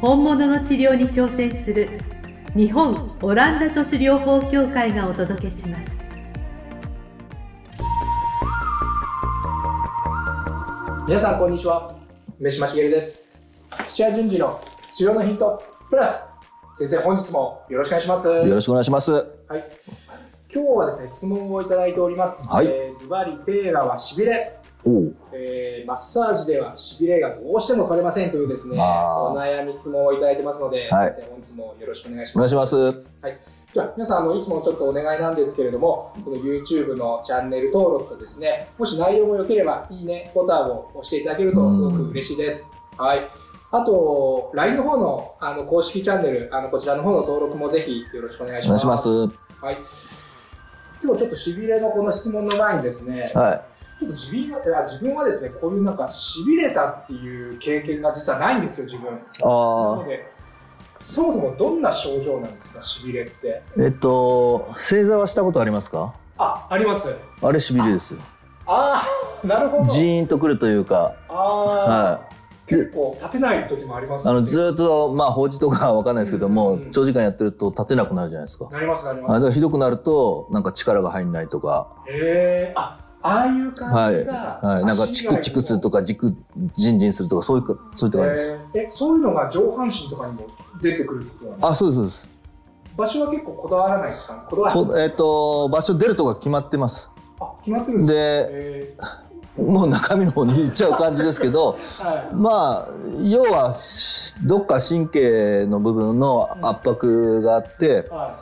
本物の治療に挑戦する日本オランダ都市療法協会がお届けします。皆さんこんにちは。梅島茂です。土屋順次の治療のヒントプラス。先生本日もよろしくお願いします。よろしくお願いします。はい。今日はですね質問をいただいております、はい。えーズバリテーマはしびれ。えーマッサージではしびれがどうしても取れませんというですねお悩み質問をいただいてますので、はい本日もよろしくお願いしお願ますいします。じゃあ皆さんあのいつもちょっとお願いなんですけれどもこの YouTube のチャンネル登録とですねもし内容も良ければいいねボタンを押していただけるとすごく嬉しいです。はいあと、LINE の方のあの公式チャンネル、あのこちらの方の登録もぜひよろしくお願いします。お願いします。はい。今日ちょっとしびれのこの質問の前にですね、はちょっと自分は自分はですね、こういうなんかしびれたっていう経験が実はないんですよ、自分。い。なあので、そもそもどんな症状なんですか、しびれって？あ。えっと、正座はしたことありますか？あ、あります。あれしびれですよ。ああ、なるほど。ジーンとくるというか、ああ、は結構立てない時もありますい。あの、ずーっと、まあ、法事とかはわかんないですけども、うんうん長時間やってると立てなくなるじゃないですか。なります、なりあます。れがひどくなると、なんか力が入んないとか、へえ、あ、ああいう感じが。はい。なんかチクチクするとか。か、じく、ジンジンするとか、そういうか、そういった感じです。えーえ、そういうのが上半身とかにも出てくるってことなんですかあ、そうです、そうです。場所は結構こだわらないですか？こだわらない？こえっと、場所出るとこが決まってます。あ、決まってるんですかで、えもう中身の方に行っちゃう感じですけど、ー はい。まあ要はしどっか神経の部分の圧迫があって、は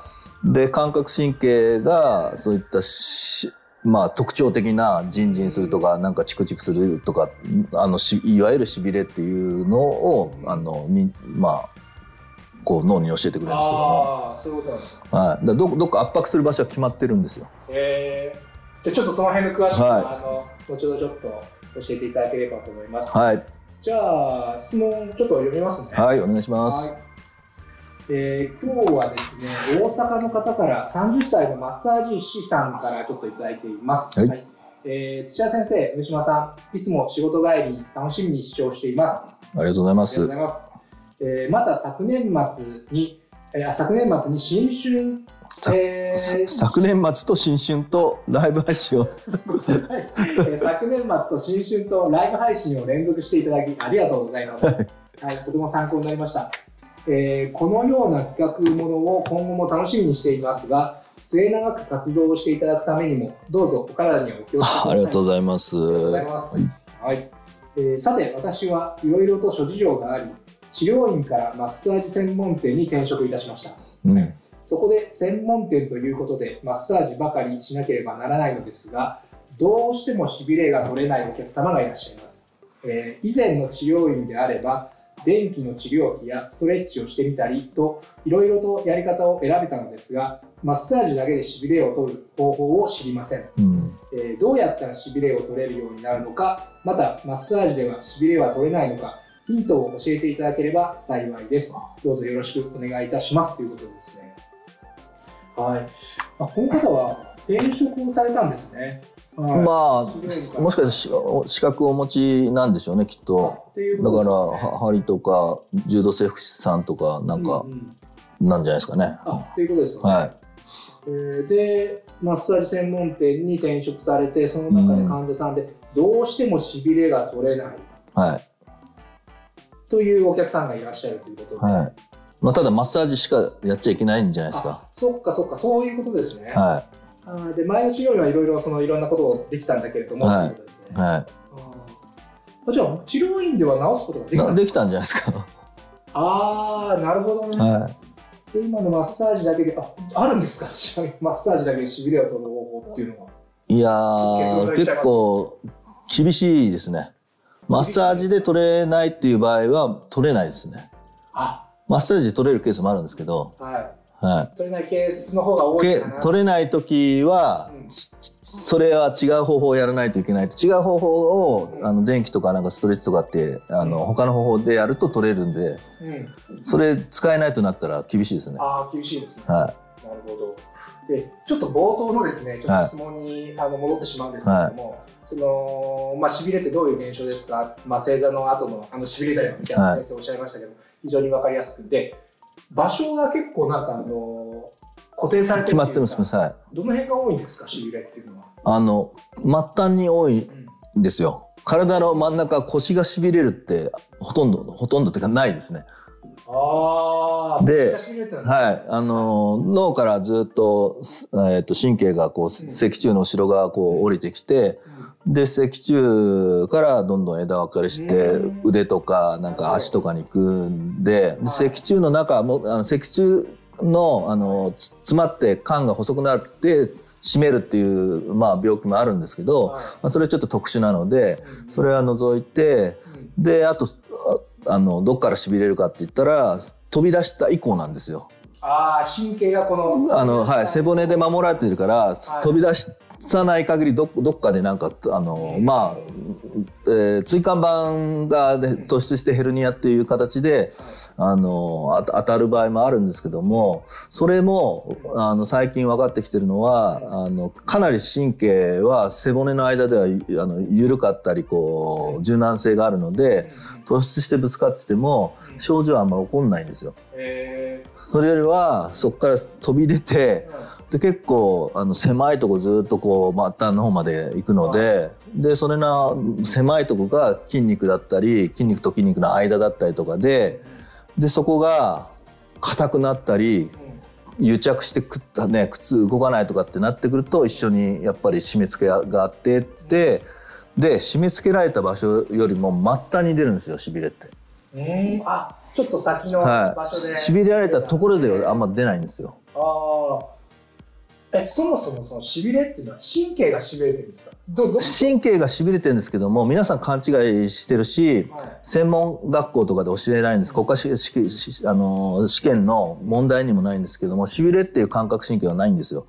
で感覚神経がそういったしまあ特徴的なジンジンするとかなんかチクチクするとかあのしいわゆるしびれっていうのをあのにまあこう脳に教えてくれい。るんですけども、そういうことなんですか。はい、どどっか圧迫する場所は決まってるんですよ。えー、じゃあちょっとその辺の詳しく、はいあの後ほどちょっと教えていただければと思います。はい、じゃあ質問ちょっと読みますね。はい、お願いします。はいえー今日はですね、大阪の方から30歳のマッサージ師さんからちょっといただいています。はいえー土屋先生、上島さん、いつも仕事帰り楽しみに視聴しています。ありがとうございますありがとうご。ざいます。えーまた昨年末に、えーあ昨年末に新春、さえーさ昨年末と新春とライブ配信を 昨年末と新春とライブ配信を連続していただきありがとうございます。はいはい、とても参考になりました。えーこのような企画ものを今後も楽しみにしていますが、末永く活動をしていただくためにも、どうぞお体にはお気をつけください。ありがとうございます。ありがとうございます。はい。えーさて、私はいろいろと諸事情があり、治療院からマッサージ専門店に転職いたしました。うん、そこで専門店ということでマッサージばかりしなければならないのですが、どうしてもしびれが取れないお客様がいらっしゃいます。えー以前の治療院であれば、電気の治療器やストレッチをしてみたりと、いろいろとやり方を選べたのですが、マッサージだけでしびれを取る方法を知りません。うん、えーどうやったらしびれを取れるようになるのか、またマッサージではしびれは取れないのか、ヒントを教えていただければ幸いです。どうぞよろしくお願いいたしますということですね。はい。あこの方は転職をされたんですね。はい。まあもしかしてし資格をお持ちなんでしょうねきっと。っていうだから針とか柔道整復師さんとかなんかううん。なんじゃないですかね、あっていうことですよね。はい。えーで、マッサージ専門店に転職されて、その中で患者さんで、どうしてもしびれが取れない。はい。というお客さんがいらっしゃるということで。はい。まあ、ただマッサージしかやっちゃいけないんじゃないですか。あそっかそっか、そういうことですね。はあーで前の治療院はいろいろそのいろんなことをできたんだけれども、はい。ということですね。い。はあー。じゃあ治療院では治すことができたできたんじゃないですか。ああなるほどね、はい。で今のマッサージだけでああるんですか？マッサージだけでしびれを取る方法っていうのがいやー結構厳しいですねマッサージで取れないっていう場合は取れないですね。あマッサージで取れるケースもあるんですけど、ははい。取れないケースの方が多いけかな。取れない時は、うん。ちそれは違う方法をやらないといけないと。違う方法をあの電気とかなんかストレッチとかってあのうん。他の方法でやると取れるんでうん。それ使えないとなったら厳しいですね。ああ厳しいですね。はなるほど。で、ちょっと冒頭のですね、ちょっと質問に、あの戻ってしまうんですけれども、そのまあ痺れってどういう現象ですか、まあ正座の後のあの痺れたよみたい。なはい先生おっしゃいましたけど、非常にわかりやすく。て、場所が結構なんかあの固定されい、てる決まってるんですかけど、はい、どの辺が多いんですか、痺れっていうのは？あの末端に多いうん。んですよ。体の真ん中腰がしびれるってほとんどほとんどっていうかないですね。ああ、ではい、あの脳からずっと,す、えー、と神経がこう脊柱の後ろ側こう降りてきてで脊柱からどんどん枝分かれしてうん。腕とかなんか足とかに行くんではい。脊柱の中もあの脊柱のあのつ詰まって管が細くなって締めるっていう、まあ、病気もあるんですけど、はい。まあ、それはちょっと特殊なのでそれは除いてうん。であとああのどっからしびれるかって言ったら飛び出した以降なんですよ。ああ、神経がこの、あのはい、背骨で守られてるから、い。飛び出さない限りどどっかでなんかあのまあ、えー椎間板が、ね、突出してヘルニアっていう形であのあ当たる場合もあるんですけどもそれもあの最近分かってきてるのはあのかなり神経は背骨の間ではあの緩かったりこう柔軟性があるので突出してぶつかってても症状はあんま起こんないんですよ。えそれよりはそこから飛び出てーで結構あの狭いとこずっとこう末端の方まで行くのででそれな狭いとこが筋肉だったり筋肉と筋肉の間だったりとかででそこが硬くなったり癒着してくったね靴動かないとかってなってくると一緒にやっぱり締め付けがあってってで締め付けられた場所よりも末端に出るんですよしびれって。うんあちょっと先のはい場所で、しびれられたところではあんま出ないんですよ。あそもそもそのしびれっていうのは神経がしびれてるんですか？神経がしびれてるんですけども皆さん勘違いしてるしはい。専門学校とかで教えないんです。国家試あの試験の問題にもないんですけどもしびれっていう感覚神経はないんですよ。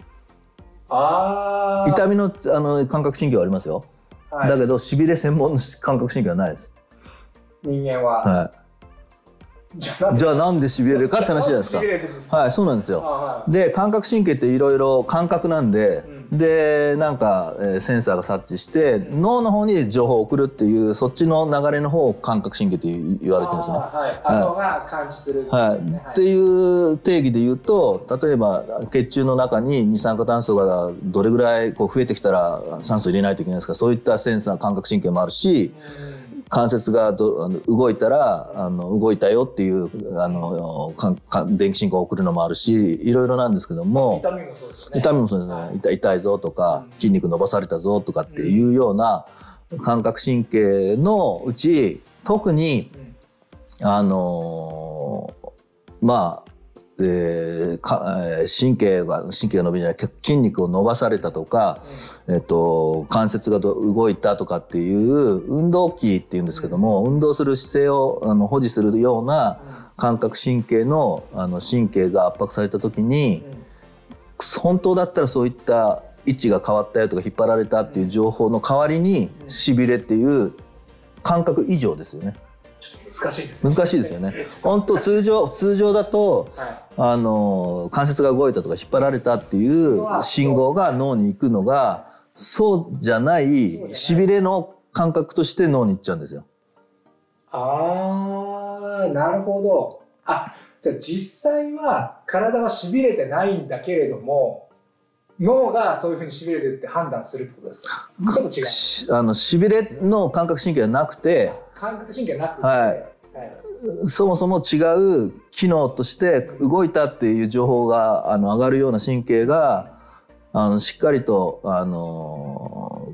あー。痛みのあの感覚神経はありますよ、はい。だけどしびれ専門の感覚神経はないです、人間は、はい、じゃあなんで？しびれるかって話じゃないですか。はいそうなんですよ。あはい。で感覚神経っていろいろ感覚なんで、うでなんか、えーセンサーが察知して脳の方に情報を送るっていうそっちの流れの方を感覚神経って言言われてるんですね。はい。後が感知する、はい、っていう定義で言うと例えば血中の中に二酸化炭素がどれぐらいこう増えてきたら酸素入れないといけないですか。そういったセンサー感覚神経もあるし関節がどあの動いたらあの動いたよっていうあのかか電気信号を送るのもあるしいろいろなんですけども痛みもそうですね。痛みもそうですね、はい。痛痛いぞとかうん。筋肉伸ばされたぞとかっていうような感覚神経のうち特にうん。あのーまあ、えーかえー神経が神経が伸びじゃない筋肉を伸ばされたとか、えっと関節がど動いたとかっていう運動器っていうんですけども、運動する姿勢をあの保持するような感覚神経のあの神経が圧迫された時にうん。うん本当だったらそういった位置が変わったよとか引っ張られたっていう情報の代わりにうん。しびれっていう感覚異常ですよね難しいですね。難しいですよね。本当通常 通常だとはい。あの関節が動いたとか引っ張られたっていう信号が脳に行くのがそうじゃないしびれの感覚として脳に行っちゃうんですよ。ああなるほど。あじゃあ実際は体はしびれてないんだけれども脳がそういうふうにしびれてるって判断するってことですか？ちょっと違う。しあのしびれの感覚神経はなくて感覚神経なくて。はい。はい。そもそも違う機能として動いたっていう情報があの上がるような神経があのしっかりとあの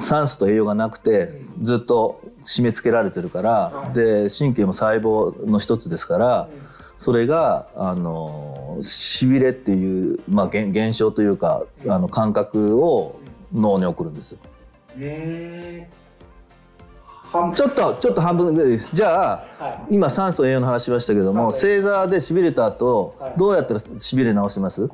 酸素と栄養がなくてずっと締め付けられてるから、はい。で神経も細胞の一つですからうん。それがあのしびれっていう、まあ、現現象というかあの感覚を脳に送るんですよ。うーん半ちょっとちょっと半分ぐらいです。じゃあはい。今酸素栄養の話しましたけども正座でしびれた後はい。どうやったらしびれ直します？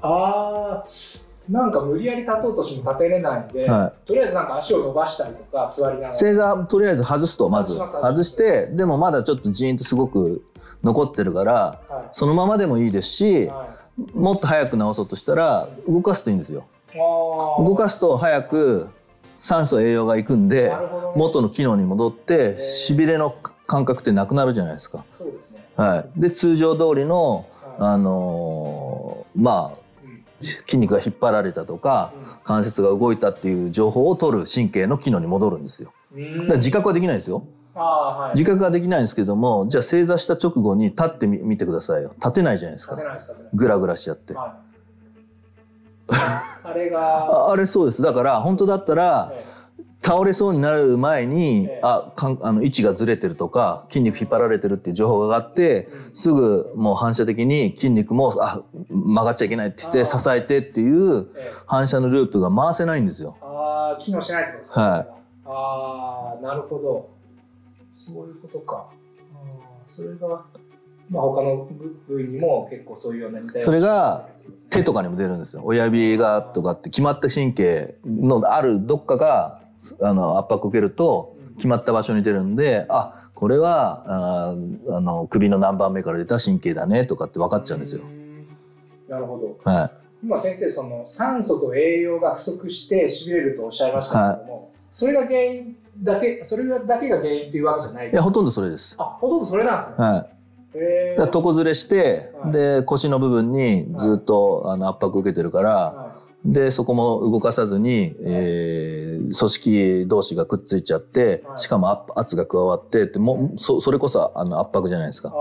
あーなんか無理やり立とうとしても立てれないんで、はとりあえずなんか足を伸ばしたりとか座りながら。正座とりあえず外すとまず外してでもまだちょっとジーンとすごく残ってるからはそのままでもいいですいしはい。もっと早く治そうとしたら動かすといいんですよ。動かすと早く酸素栄養がいくんで元の機能に戻ってー。しびれの感覚ってなくなるじゃないですか。そうですね。はい、で通常通りの、はあのーまあ筋肉が引っ張られたとか関節が動いたっていう情報を取る神経の機能に戻るんですよ。うん。だから自覚はできないですよ。自覚はできないんですけどもじゃあ正座した直後に立ってみ見てくださいよ。立てないじゃないですか。立てないです立てない。グラグラしちゃって。はいあれが、ああれそうです。だから本当だったらえ倒れそうになる前に、ええ。あかんあの位置がずれてるとか筋肉引っ張られてるっていう情報があってすぐもう反射的に筋肉もあ曲がっちゃいけないって言って支えてっていうええ。反射のループが回せないんですよ。ああ機能しないってことですか？はい。ああなるほど。そういうことか。それがまあ他の部位にも結構そういうような似たようなそれが手とかにも出るんですよ。親指がとかって決まった神経のあるどっかがあの圧迫を受けると決まった場所に出るんであこれはあーあの首の何番目から出た神経だねとかって分かっちゃうんですよ。ん。なるほど。はい。今先生その酸素と栄養が不足してしびれるとおっしゃいましたけども、それが原因だけそれがだけが原因というわけじゃないいやほとんどそれです。あほとんどそれなんですね、はい床ずれして、はい。で腰の部分にずっと、あの圧迫受けてるから、はでそこも動かさずに、えー組織同士がくっついちゃって、はい。しかも圧圧が加わってってもうそそれこそあの圧迫じゃないですか。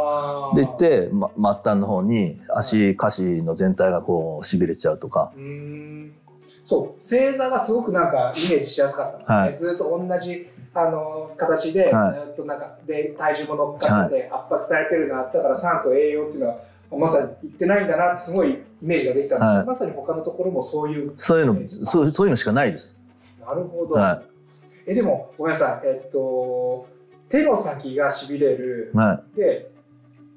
で言って、ま、末端の方に足下肢の全体がこうしびれちゃうとか。そう。正座がすごくなんかイメージしやすかったんですね、はい。ずっと同じあの形で、はい。ずっとなんかで体重も乗っかって圧迫されてるな、だから酸素栄養っていうのはまさにいってないんだなってすごいイメージができたんですけど、はい。まさに他のところもそういうそういうのそうそういうのしかないです。なるほど、はえでもごめんなさい。えっと手の先がしびれる。い。はで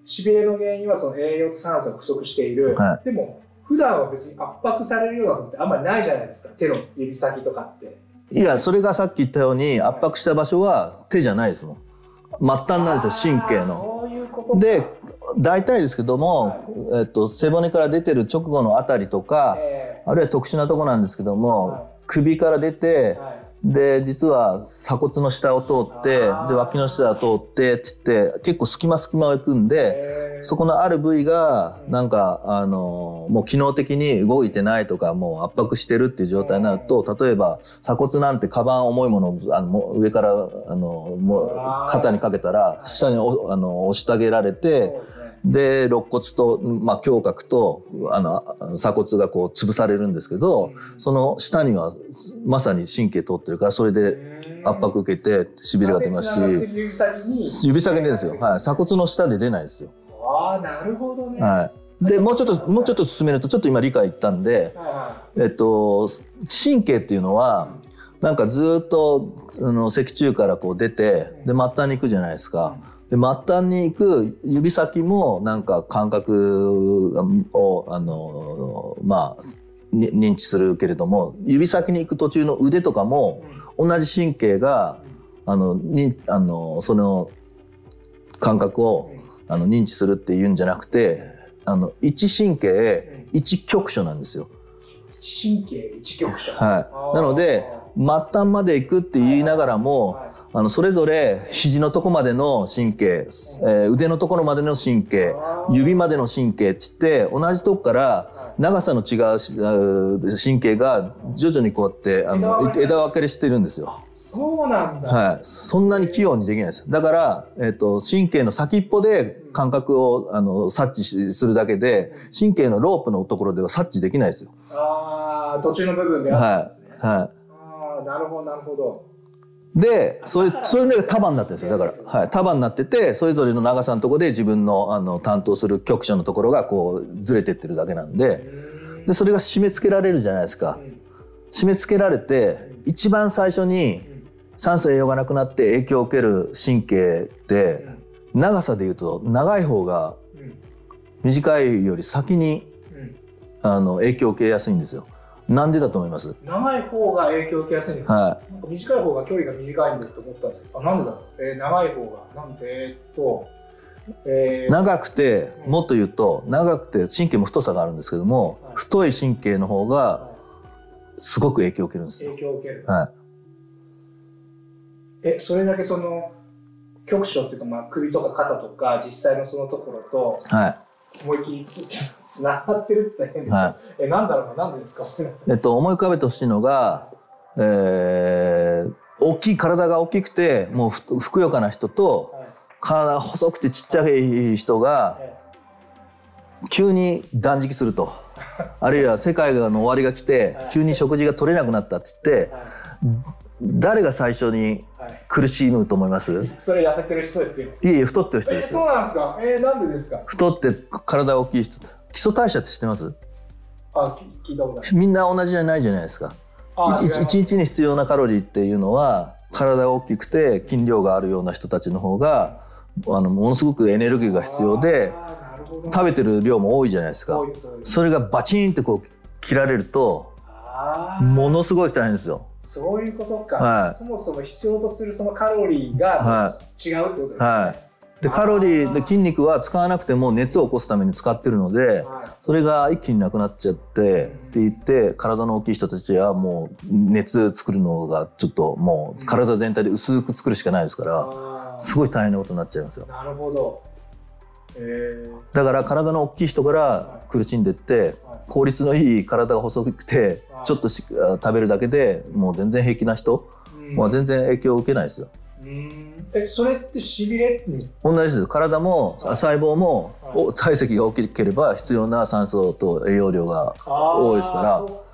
しびれの原因はその栄養と酸素が不足している、はでも普段は別に圧迫されるようなことってあんまりないじゃないですか。手の指先とかってい。いやそれがさっき言ったように圧迫した場所は手じゃないですもん。末端なんですよ神経の。で大体ですけども、えっと、背骨から出てる直後のあたりとか、えあるいは特殊なとこなんですけども、は首から出てー、はいで実は鎖骨の下を通ってで脇の下を通ってって言って結構隙間隙間を行くんでえー。そこのある部位がうんなんかあのもう機能的に動いてないとかもう圧迫してるっていう状態になると例えば鎖骨なんてカバン重いものをあの上からあのもう肩にかけたら下におあの押し下げられて。で肋骨と、まあ、胸郭とあの鎖骨がこう潰されるんですけど、その下にはまさに神経通ってるからそれで圧迫受けてしびれが出ますし指先に？指先にですよ、はい、鎖骨の下で出ないですよ、ああなるほどね、はい、でもうちょっともうちょっと進めるとちょっと今理解いったんで、えっと、神経っていうのはなんかずっとあの脊柱からこう出てで末端に行くじゃないですか。で末端に行く指先もなんか感覚をあのまあに認知するけれども指先に行く途中の腕とかもい同じ神経があのにあのその感覚をあの認知するっていうんじゃなくてあの一神経一局所なんですよ。一神経一局所。はい、なので末端まで行くって言いながらも、はいあのそれぞれ肘のとこまでの神経、えー腕のところまでの神経指までの神経っつって同じとこから長さの違う神経が徐々にこうやってあの枝分かれしてるんですよ。そうなんだ、はい、そんなに器用にできないです。だから、えっ、と、神経の先っぽで感覚を、あの、察知しするだけで、神経のロープのところでは察知できないですよ。ああ途中の部分であるんですね、はああなるほどなるほどい。で、そういう、そういうのが束になってるんですよ。だから、はい。束になってて、それぞれの長さのところで自分の、あの、担当する局所のところが、こう、ずれてってるだけなんで、で、それが締め付けられるじゃないですか。締め付けられて、一番最初に、酸素栄養がなくなって影響を受ける神経って長さでいうと長い方がうん短いより先にうんあの影響を受けやすいんですよ。なんでだと思います？長い方が影響を受けやすいんですか、はなんか短い方が距離が短いんだと思ったんですけど、あなんでだろう、えー長い方が、なんで、えーっと、えい、ー長くてもっと言うと長くて神経も太さがあるんですけどもはい。太い神経の方がはすごく影響を受けるんですいよ。影響を受ける。はえ、それだけその、局所っていうか、まあ、首とか肩とか、実際のそのところと、い、は思いっきりつつながってるって大変ですはえ、なんだろうな、なんでですか？い えっと、思い浮かべてほしいのが、えー大きい体が大きくてもうふふくよかな人とはい。体が細くてちっちゃい人がえ急に断食すると。あるいは世界の終わりが来てはい。急に食事が取れなくなったっつっては誰が最初にいはい苦しむと思います？いそれ痩せてる人ですよ。えいえ太ってる人え、ですよ。そうなんですか？えーなんでですか？太って体が大きい人。基礎代謝って知ってます？あ、き聞いたことない。みんな同じじゃないじゃないですか。一日に必要なカロリーっていうのは体が大きくて筋量があるような人たちの方があのものすごくエネルギーが必要で食べてる量も多いじゃないですか。それがバチンってこう切られるとものすごい大変ですよ。そういうことか、はい。そもそも必要とするそのカロリーがは違うってことですね。はい。でカロリーで筋肉は使わなくても熱を起こすために使ってるのではそれが一気になくなっちゃってって言って体の大きい人たちはもう熱作るのがちょっともう体全体で薄く作るしかないですかい、らあー。すごい大変なことになっちゃいますよ。なるほど。えー。だから体の大きい人から苦しんでってはい効率のいい体が細くてはいちょっとし食べるだけでもう全然平気な人うん。は全然影響を受けないですよ。うん。えそれってしびれに同じです。よ体もはい。細胞もはい。お体積が大きければ必要な酸素と栄養量が多いですか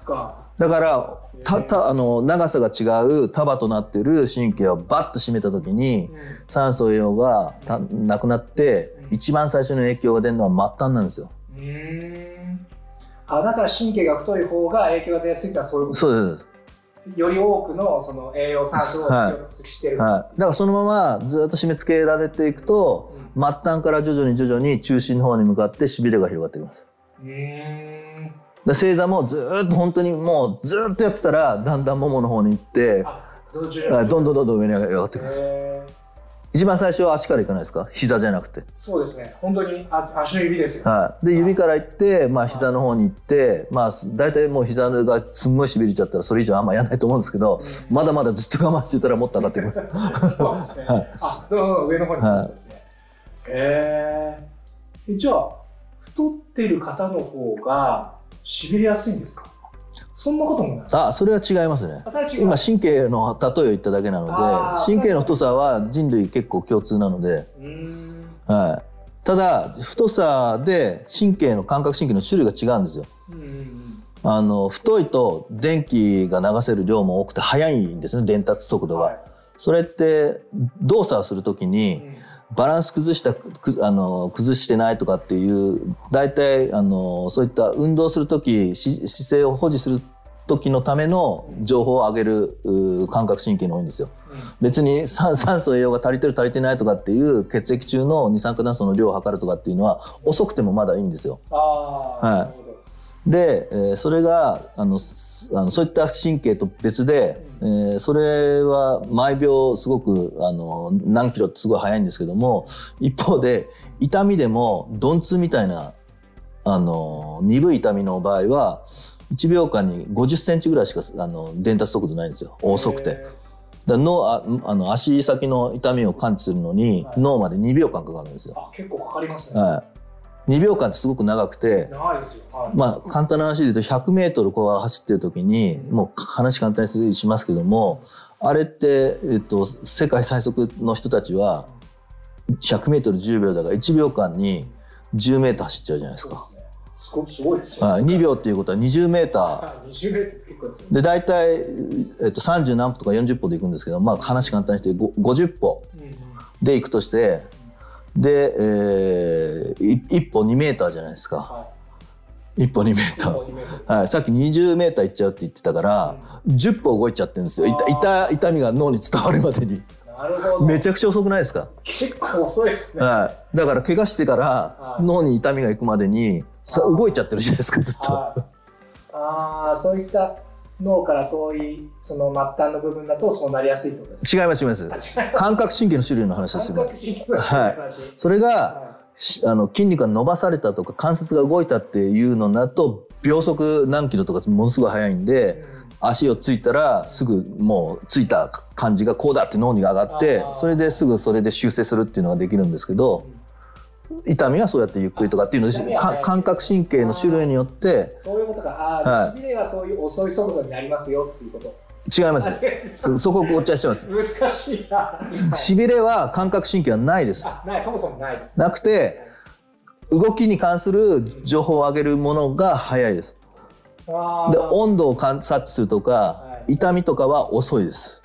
ら。だからたたあの長さが違う束となってる神経をバッと締めた時にうん。酸素栄養がたなくなってうん。一番最初に影響が出るのは末端なんですよ。うーんあだから神経が太い方が影響が出やすいってのはそういうことそうです。より多くのその栄養酸素を必要としてる、はい、だからそのままずっと締め付けられていくと末端から徐々に徐々に中心の方に向かってしびれが広がってきます。うー。んで正座もずーっと本当にもうずーっとやってたらだんだんももの方に行ってどんどんどんどん上に上がってきます。えー一番最初は足からいかないですか？膝じゃなくて。そうですね。本当に足足の指ですよ、はい、で指から行って、まあ、膝の方に行って、まあ、大体もう膝がすんごいしびれちゃったらそれ以上あんまやらないと思うんですけどまだまだずっと我慢してたらもっと上がってきます。そうですね、はい。あどんどんどん上の方に行くんですね、えー、じゃあ太ってる方の方がしびれやすいんですか？そんなこともない。あそれは違いますね。今神経の例えを言っただけなので神経の太さは人類結構共通なので、はい、ただ太さで神経の感覚神経の種類が違うんですよ。あの太いと電気が流せる量も多くて速いんですね伝達速度が。はい。それって動作をする時うにん。バランス崩したくあの崩してないとかっていう大体あのそういった運動する時し姿勢を保持する時のための情報を上げるう感覚神経の多いんですよ。別に酸 酸素栄養が足りてる足りてないとかっていう血液中の二酸化炭素の量を測るとかっていうのは遅くてもまだいいんですよ。はい。で、えーそれがあのすあのそういった神経と別で、えーそれは毎秒すごくあの何キロってすごい速いんですけども一方で痛みでも鈍痛みたいなあの鈍い痛みの場合は1秒間に50センチぐらいしかあの伝達速度ないんですよ遅くて。だ脳ああの足先の痛みを感知するのに、はい脳まで2秒間かかるんですー。よ。あ、結構かかりますね。はい、2秒間ってすごく長くて。まあ、簡単な話で言うと100メートルこう走ってる時にもう話簡単にしますけどもあれって、えっと、世界最速の人たちは100メートル10秒だから1秒間に10メーター走っちゃうじゃないですか。すね。すごいですよ。はい、2秒っていうことは20メーターはい20メートル結構ですよ。で大体、えっと、30何歩とか40歩で行くんですけど、まあ、話簡単にしてご50歩うんうんで行くとしてで、えー、1歩2メーターじゃないですか。は1歩2メーター。もう2メートルはい、さっき20メーターいっちゃうって言ってたから、10歩動いちゃってるんですよ。痛痛痛みが脳に伝わるまでに。なるほどめちゃくちゃ遅くないですか？結構遅いですねはい。だから怪我してからはい脳に痛みがいくまでにさ動いちゃってるじゃないですかずっと。はいああそういった脳から遠いその末端の部分だとそうなりやすいと違います違います。感覚神経の種類の話です。よ。感覚神経の種類。の話それがはしあの筋肉が伸ばされたとか関節が動いたっていうのだと秒速何キロとかものすごい速いんいでうん。足をついたらすぐもうついた感じがこうだって脳に上がってそれですぐそれで修正するっていうのができるんですけど痛みはそうやってゆっくりとかっていうのでい感覚神経の種類によってそういうことか。ああ、はい。しびれはそういう遅い速度になりますよっていうこと。違います。そそこごっちゃしてます。難しいな。しびれは感覚神経はないです。あないそもそもないですなくて動きに関する情報を上げるものが早いです。で温度を観察するとかはい。痛みとかは遅いです。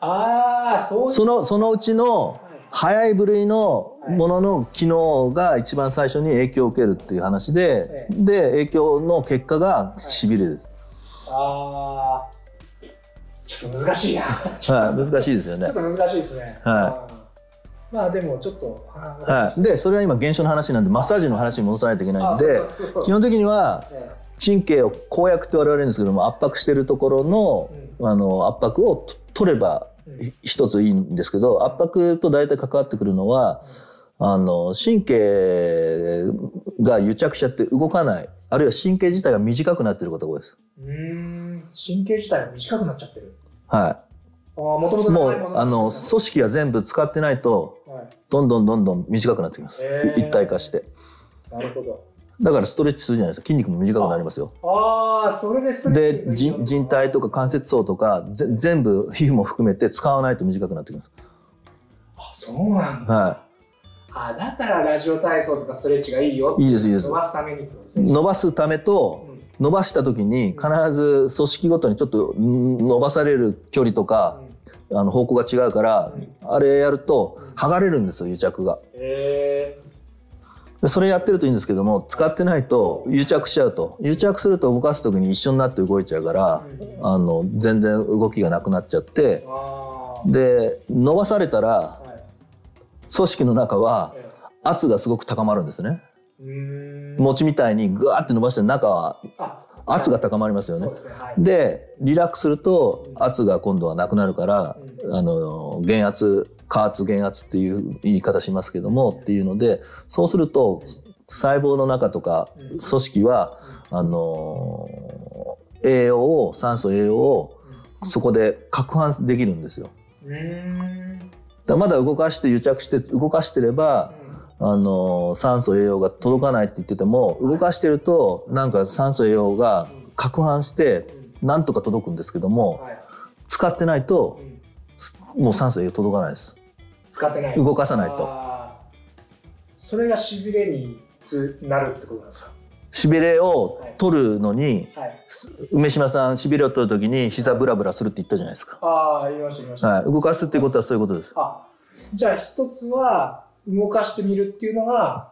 あーそうそのそのうちのはい早い部類のものの機能が一番最初に影響を受けるっていう話で、えで影響の結果がしびれです、ああちょっと難しいな。はい、難しいですよね。ちょっと難しいですね。はうん。まあでもちょっと。はい、でそれは今現象の話なんでマッサージの話に戻さないといけないんで基本的にはえ神経を公約って我々言うんですけども圧迫してるところの,、あの圧迫をと取れば一ついいんですけど圧迫と大体関わってくるのはあの神経が癒着しちゃって動かない。あるいは神経自体が短くなってることが多いです。うーん。神経自体が短くなっちゃってる。はあもともい、ともうあの組織が全部使ってないとはい。どんどんどんどん短くなってきます、へー。一体化して。なるほど。だからストレッチするじゃないですか。筋肉も短くなりますよ。ああそれでスで人人体とか関節層とかぜ全部皮膚も含めて使わないと短くなってきます。あそうなんだ。はあだからラジオ体操とかストレッチがいいよ。いいいですいいです。伸ばすために。伸ばすためとうん。伸ばした時に必ず組織ごとにちょっとん伸ばされる距離とかあの方向が違うからうん。あれやると剥がれるんですよ癒着が。へでそれやってるといいんですけども使ってないと癒着しちゃうと。癒着すると動かす時に一緒になって動いちゃうからえ。あの全然動きがなくなっちゃってで伸ばされたらはい。組織の中はえ圧がすごく高まるんですね。餅みたいにグワーって伸ばして中はあ圧が高まりますよね。でリラックスすると圧が今度はなくなるからうん。あの減圧加圧減圧っていう言い方しますけどもっていうのでそうすると細胞の中とかうん。組織はあの栄養を酸素栄養をそこで攪拌できるんですよ。だまだ動かして癒着して動かしてればあの酸素栄養が届かないって言ってても動かしてるとなんか酸素栄養が攪拌してなんとか届くんですけどもはい。使ってないとうん。もう酸素栄養届かないです使ってない。動かさないと。それがしびれにつなるってことなんですか？しびれを取るのにはい。す梅島さんしびれを取る時に膝ブラブラするって言ったじゃないですか、ああ言いました言いました、はい、動かすっていうことはそういうことです。あじゃあ一つは動かしてみるっていうのが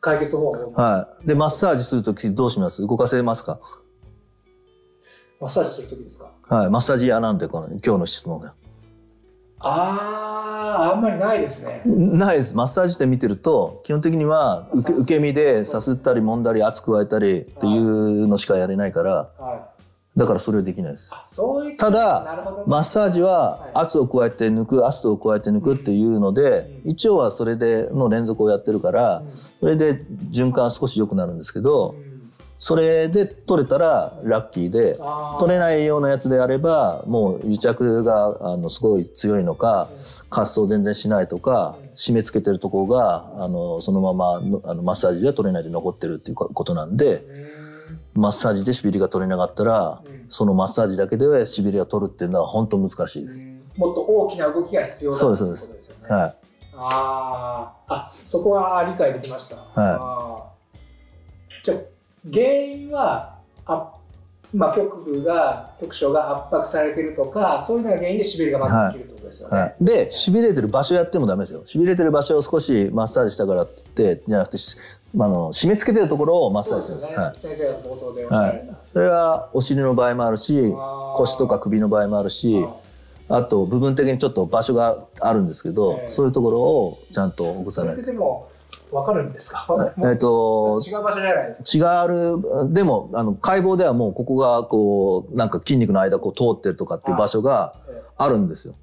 解決方法、はい。でマッサージする時どうします？動かせますか？マッサージするときですか？はい。マッサージ屋なんでこの今日の質問があああんまりないですね。ないです。マッサージって見てると基本的には受け受け身でさすったり揉んだり圧加えたりっていうのしかやれないからはい。だからそれはできないです。ただね。マッサージははい。圧を加えて抜く圧を加えて抜くっていうのでうん。一応はそれでの連続をやってるからうん。それで循環少し良くなるんですけどうんそれで取れたらラッキーで取れないようなやつであればもう癒着があのすごい強いのか滑走全然しないとかうん。締め付けてるところがあのそのままのあのマッサージで取れないで残ってるっていうことなんでうんマッサージでしびれが取れなかったらうん。そのマッサージだけでしびれを取るっていうのは本当難しい。です。もっと大きな動きが必要だそうですそうです。はい。あー。あそこは理解できました、い。あー。じゃあ原因はあまあ、局部が局所が圧迫されてるとかそういうのが原因でしびれがまず起きるってことですよね。はい、でしびれてる場所やってもダメですよ。しびれてる場所を少しマッサージしたからって言ってじゃなくてしあの締め付けてるところをマッサージするんです。ですよね、先生が冒頭でおっしゃられた、それはお尻の場合もあるし腰とか首の場合もあるしあと部分的にちょっと場所があるんですけど、ええ。そういうところをちゃんと起こさないと。てでも分かるんですか、えっと違う場所じゃないです。か違うでもあの解剖ではもうここがこうなんか筋肉の間こう通ってるとかっていう場所がえあるんですよ。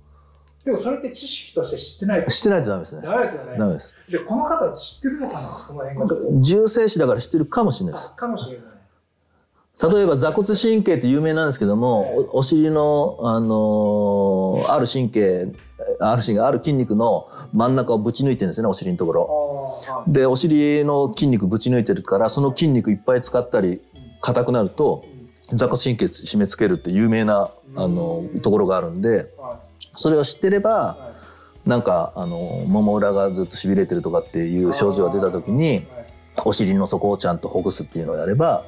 でもそれって知識として知ってないと。知ってないとダメですね。ダメですよね。ダメです。でこの方知ってるのかな？その辺が重生死だから知ってるかもしれないです。あかもしれない例えば座骨神経って有名なんですけども、ええおお尻の、あのーある神経ある神経ある筋肉の真ん中をぶち抜いてるんですねお尻のところ。でお尻の筋肉ぶち抜いてるからその筋肉いっぱい使ったり硬くなると座骨神経締め付けるって有名なあのところがあるんではそれを知ってればなんかあのもも裏がずっとしびれてるとかっていう症状が出た時にはい。お尻の底をちゃんとほぐすっていうのをやれば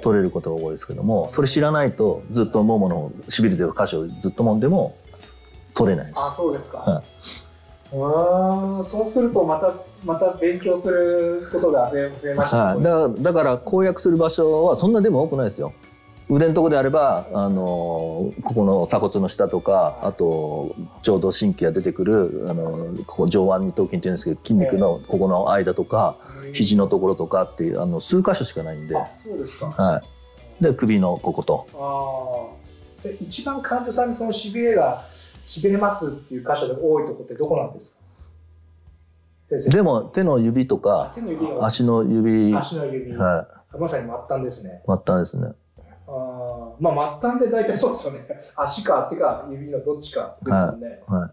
取れることが多いですけどもそれ知らないとずっともものしびれてる箇所をずっと揉んでも取れないであす。そうですか、はああそうするとまたまた勉強することが増えましたはい、ね、だだから公約する場所はそんなでも多くないですよ。腕のとこであれば、あのーここの鎖骨の下とかあとちょうど神経が出てくる、あのーここ上腕二頭筋っていうんですけど筋肉のここの間とか肘のところとかっていうあの数箇所しかないんで、あそうですか。はい、で首のここと。ああで一番患者さんにそのしびれがしびれますっていう箇所で多いとこってどこなんですか？でも手の指とか手の指を。足の指、はい、まさに末端ですね。末端ですね。あーまあ末端で大体そうですよね。足か手か指のどっちかですもんね、はい、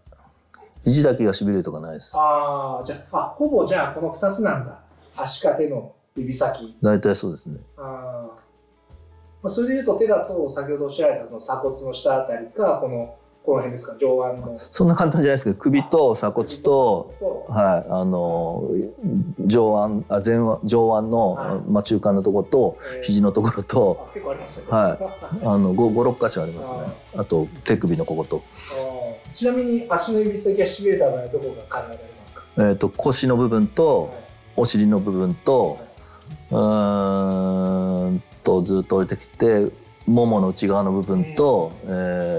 肘だけがしびれるとかないです。ああじゃああほぼじゃあこの2つなんだ。足か手の指先。大体そうですね。あー。まあ、それでいうと手だと先ほどおっしゃられたその鎖骨の下あたりかこのこの辺ですか？上腕の。そんな簡単じゃないですけど首と鎖骨ととはい、あの上腕あ前腕上腕の、はい。まあ、中間のところとえー。肘のところとあ結構ありますね。はい。ああの56箇所ありますね。あと手首のここと,、ー。ちなみに足の指先がしびれた場合はどこが考えられますか、えー、と腰の部分とお尻の部分とうーんとずっと降りてきてももの内側の部分と、え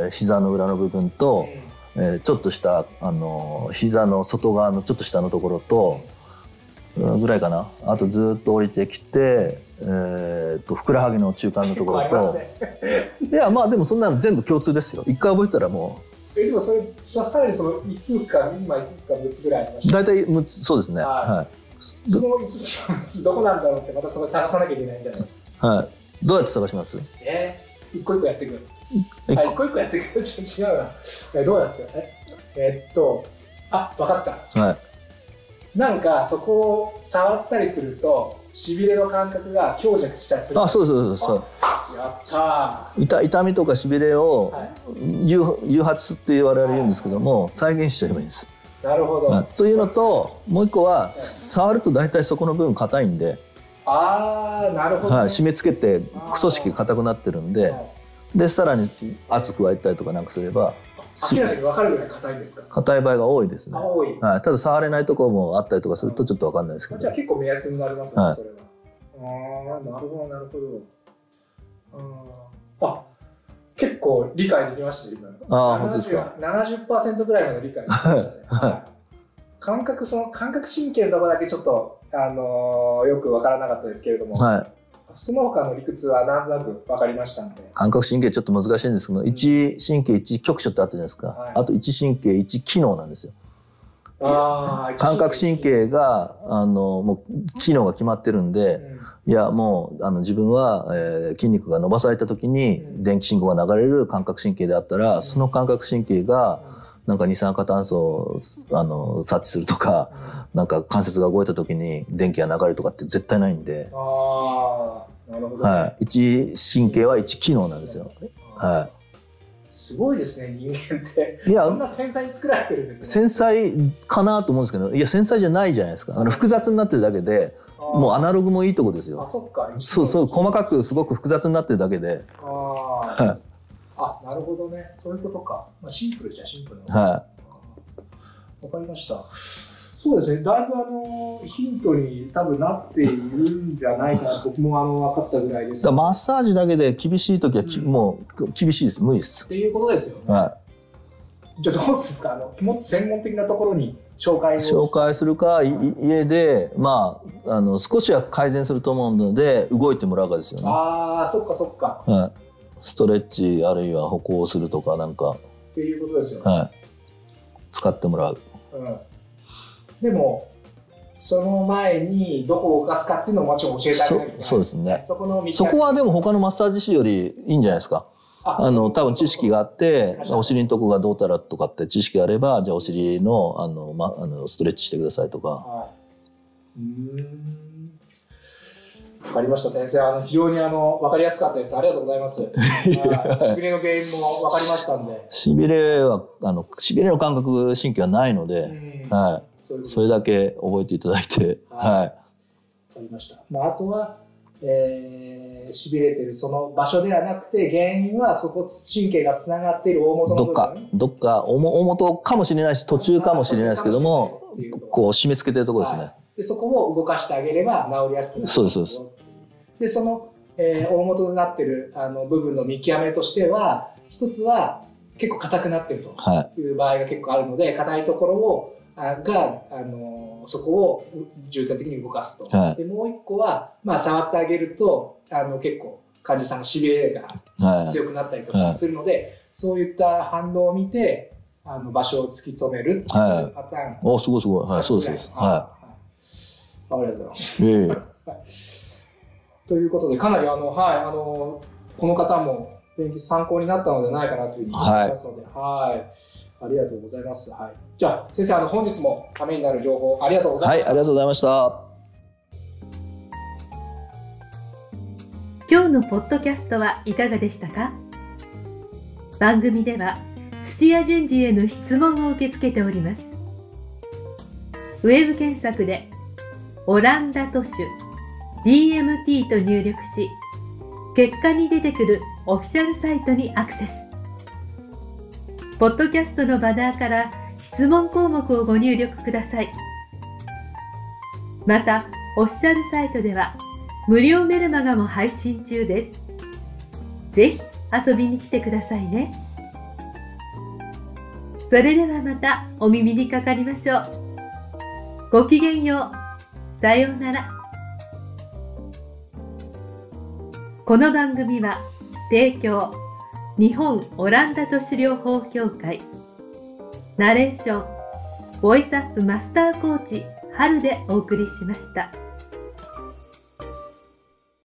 ー膝の裏の部分と、えーちょっとしたあの膝の外側のちょっと下のところと、うんぐらいかな。あとずっと降りてきて、えー、とふくらはぎの中間のところと、ね。いやまあでもそんなの全部共通ですよ。一回覚えたらもえでもそれささらにその5つか今5つか6つぐらいありまうした。大体6つそうですね。ははい。その5つか6つどこなんだろうってまたそれ探さなきゃいけないんじゃないですか。はい、どうやって探します？え？ー、一個一個やっていくえ？あ一個一個やっていく違うな。えどうやって？え？えっとあ分かった。はい。なんかそこを触ったりするとしびれの感覚が強弱したりする。あそうそうそうそう。やった痛痛みとかしびれをー、はい、誘誘発って言われるんですけども再現しちゃえばいいんです。なるほど、はい。というのともう一個は触ると大体そこの部分硬いんで、ああなるほど、ね。はい、締め付けてクソ式硬くなってるんではいでさらに圧加えたりとかなんかすればし明らかに分かるぐらい硬いんですか？硬い場合が多いですね。あ多い、はい、ただ触れないところもあったりとかするとちょっと分かんないですけど。じゃあ結構目安になりますね、はい。それは。ああなるほどなるほど。あ結構理解できましたあー本当ですか？70%, 70ぐらいまで理解できましたね、はい。感覚その感覚神経のところだけちょっと、あのーよく分からなかったですけれども、はい、その他の理屈はなんとなく分かりましたので。感覚神経ちょっと難しいんですけど一神経一局所ってあったじゃないですか、はい。あと一神経一機能なんですよ。感覚神経があのもう機能が決まってるんで、うん。いやもうあの自分は、えー筋肉が伸ばされた時にうん。電気信号が流れる感覚神経であったら、うん。その感覚神経がなんか二酸化炭素をあの察知するとかなんか関節が動いた時に電気が流れるとかって絶対ないんで、ああなるほど、ね。はい、一神経は一機能なんですよ。はすごいですね人間って。い、いやこんな繊細に作られてるんですね。繊細かなと思うんですけどいや繊細じゃないじゃないですか。あの複雑になってるだけでもうアナログもいいとこですあよそっか。そうそう細かくすごく複雑になってるだけで。あはい。ーあなるほどね。そういうことか、まあ、シンプルじゃシンプルなはわかりました。そうですね、だいぶあのヒントに多分なっているんじゃないかな、僕もあの分かったぐらいです。マッサージだけで厳しい時はき、うん。もう厳しいです。無理です。っていうことですよね。はじゃあどうするんですか？あの、もっと専門的なところに紹介紹介するかいい。家でまああの少しは改善すると思うので動いてもらうかですよね。ああ、そっかそっか。はい、ストレッチあるいは歩行するとかなんか、っていうことですよね。はい、使ってもらううん、でも、その前にどこを動かすかっていうのをもちろん教えてあげなきゃいけない。そそうですねそこの道そこはでも他のマッサージ師よりいいんじゃないですかああの多分知識があってお尻のとこがどうたらとかって知識があればじゃあお尻のあの、ま、あのストレッチしてくださいとかはい。うーん。わかりました、先生。あの非常にあのわかりやすかったです。ありがとうございます。はいしびれの原因もわかりましたんで。しびれはあのしびれの感覚神経はないのうで、んはいそれだけ覚えていただいて、はいはわかりました。まあ、あとは、えー、しびれてるその場所ではなくて、原因はそこ神経がつながっている大元い、の。どっかどっか大も大元かもしれないし途中かもしれないですけどもこう締め付けてるところですね、はいでそこを動かしてあげれば治りやすくなるそうですそうですでその、えー大元となってるあの部分の見極めとしては一つは結構硬くなってるとはい。いう場合が結構あるので硬いところをあがあのそこを重点的に動かすと、はい。でもう一個は、まあ、触ってあげるとあの結構患者さんのしびれがはい。強くなったりとはい。かするので、そういった反応を見てあの場所を突き止めるっていうはい。パターン、おすごいすごい。はいそうですははい。ありがとうございます。いいえい。えということで、かなりあの、はい、あの、この方も勉強参考になったのではないかなというふうに思いますので、はい。ありがとうございます。はい。じゃあ、先生、あの、本日もためになる情報ありがとうございまはいした。ありがとうございました今日のポッドキャストはいかがでしたか？番組では土屋順次への質問を受け付けておりますウェブ検索で「オランダ都市 DMT」と入力し結果に出てくるオフィシャルサイトにアクセスポッドキャストのバナーから質問項目をご入力くださいまたオフィシャルサイトでは無料メルマガも配信中です。ぜひ遊びに来てくださいね。それではまたお耳にかかりましょう。ごきげんよう。さようなら。この番組は提供日本オランダ都市療法協会ナレーションボイスアップマスターコーチ春でお送りしました。